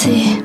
see.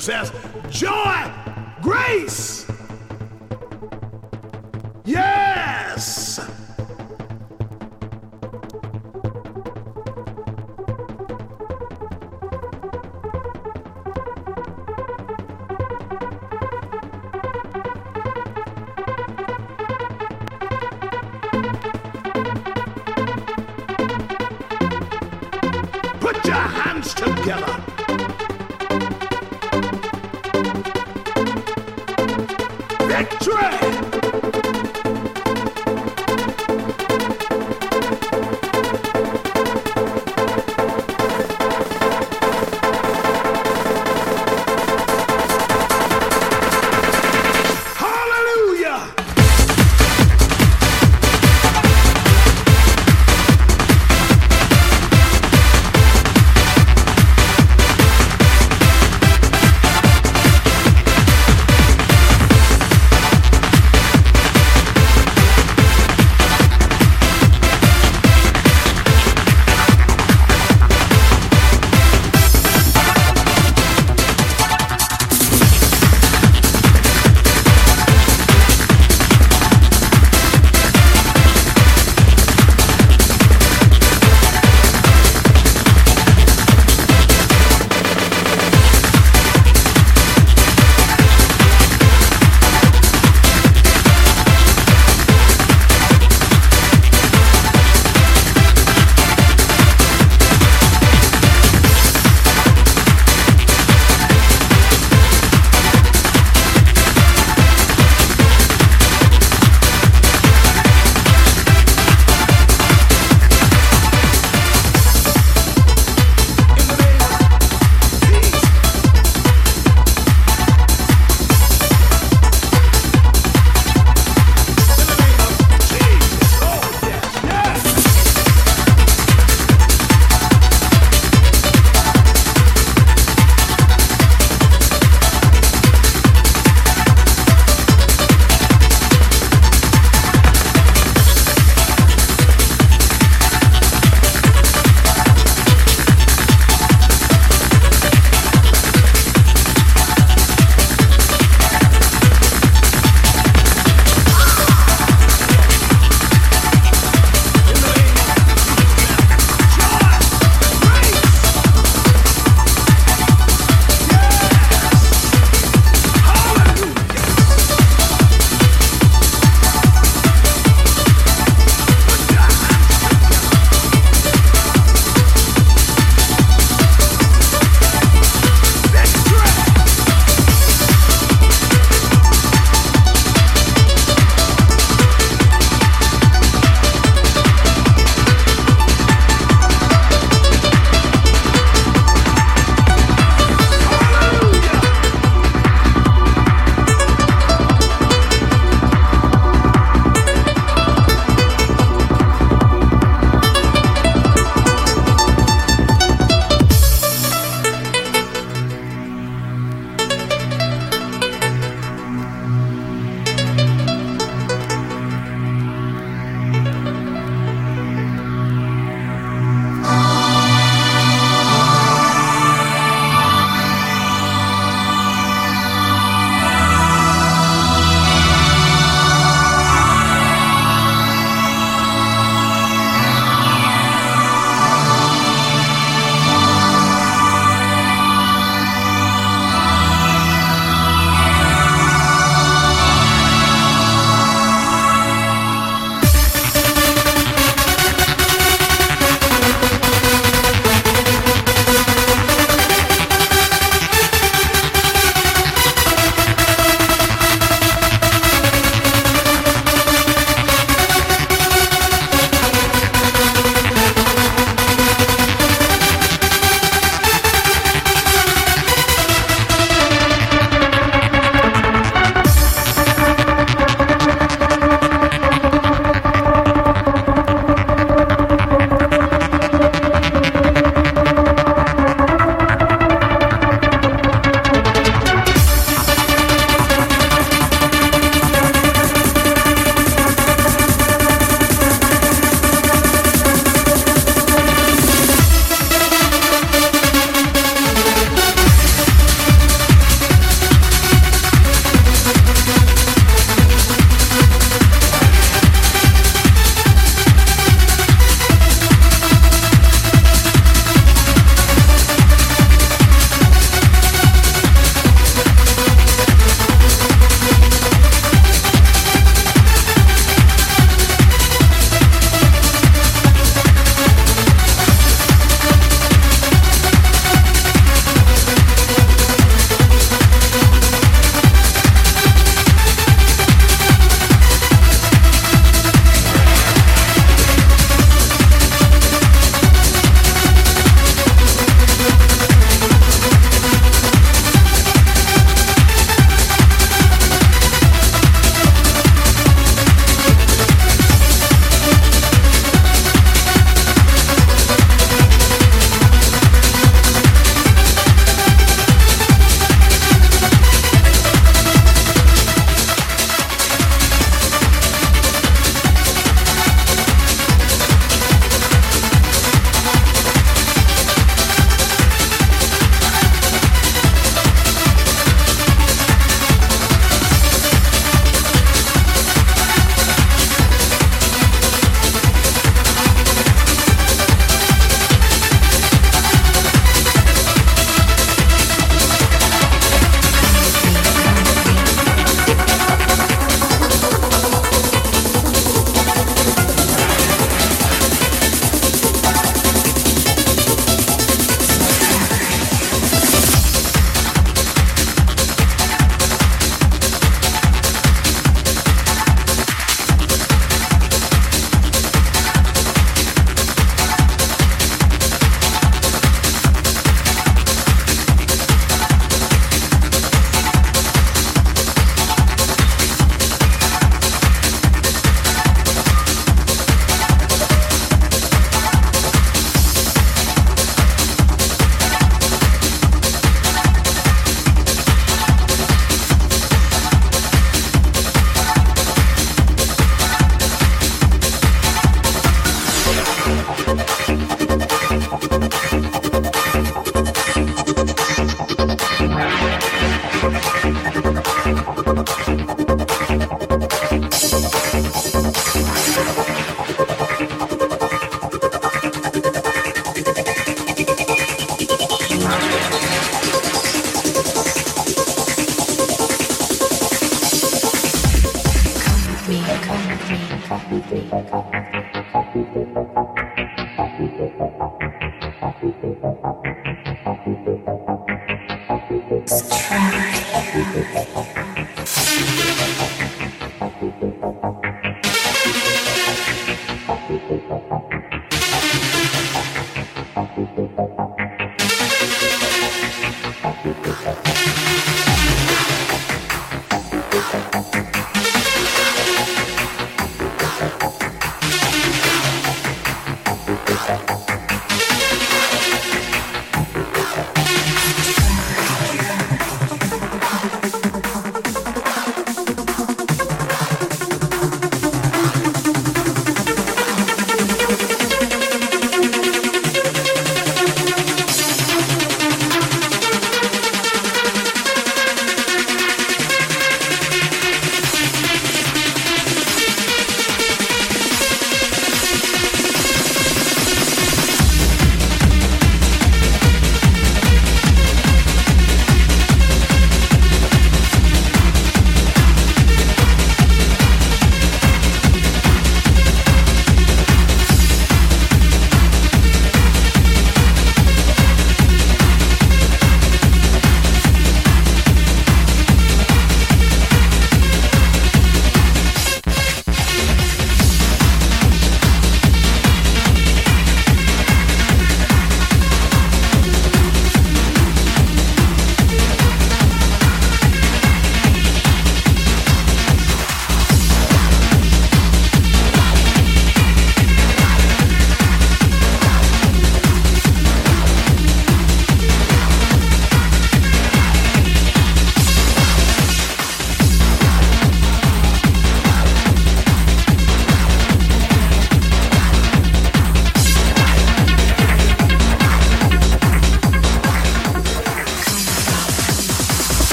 Jesus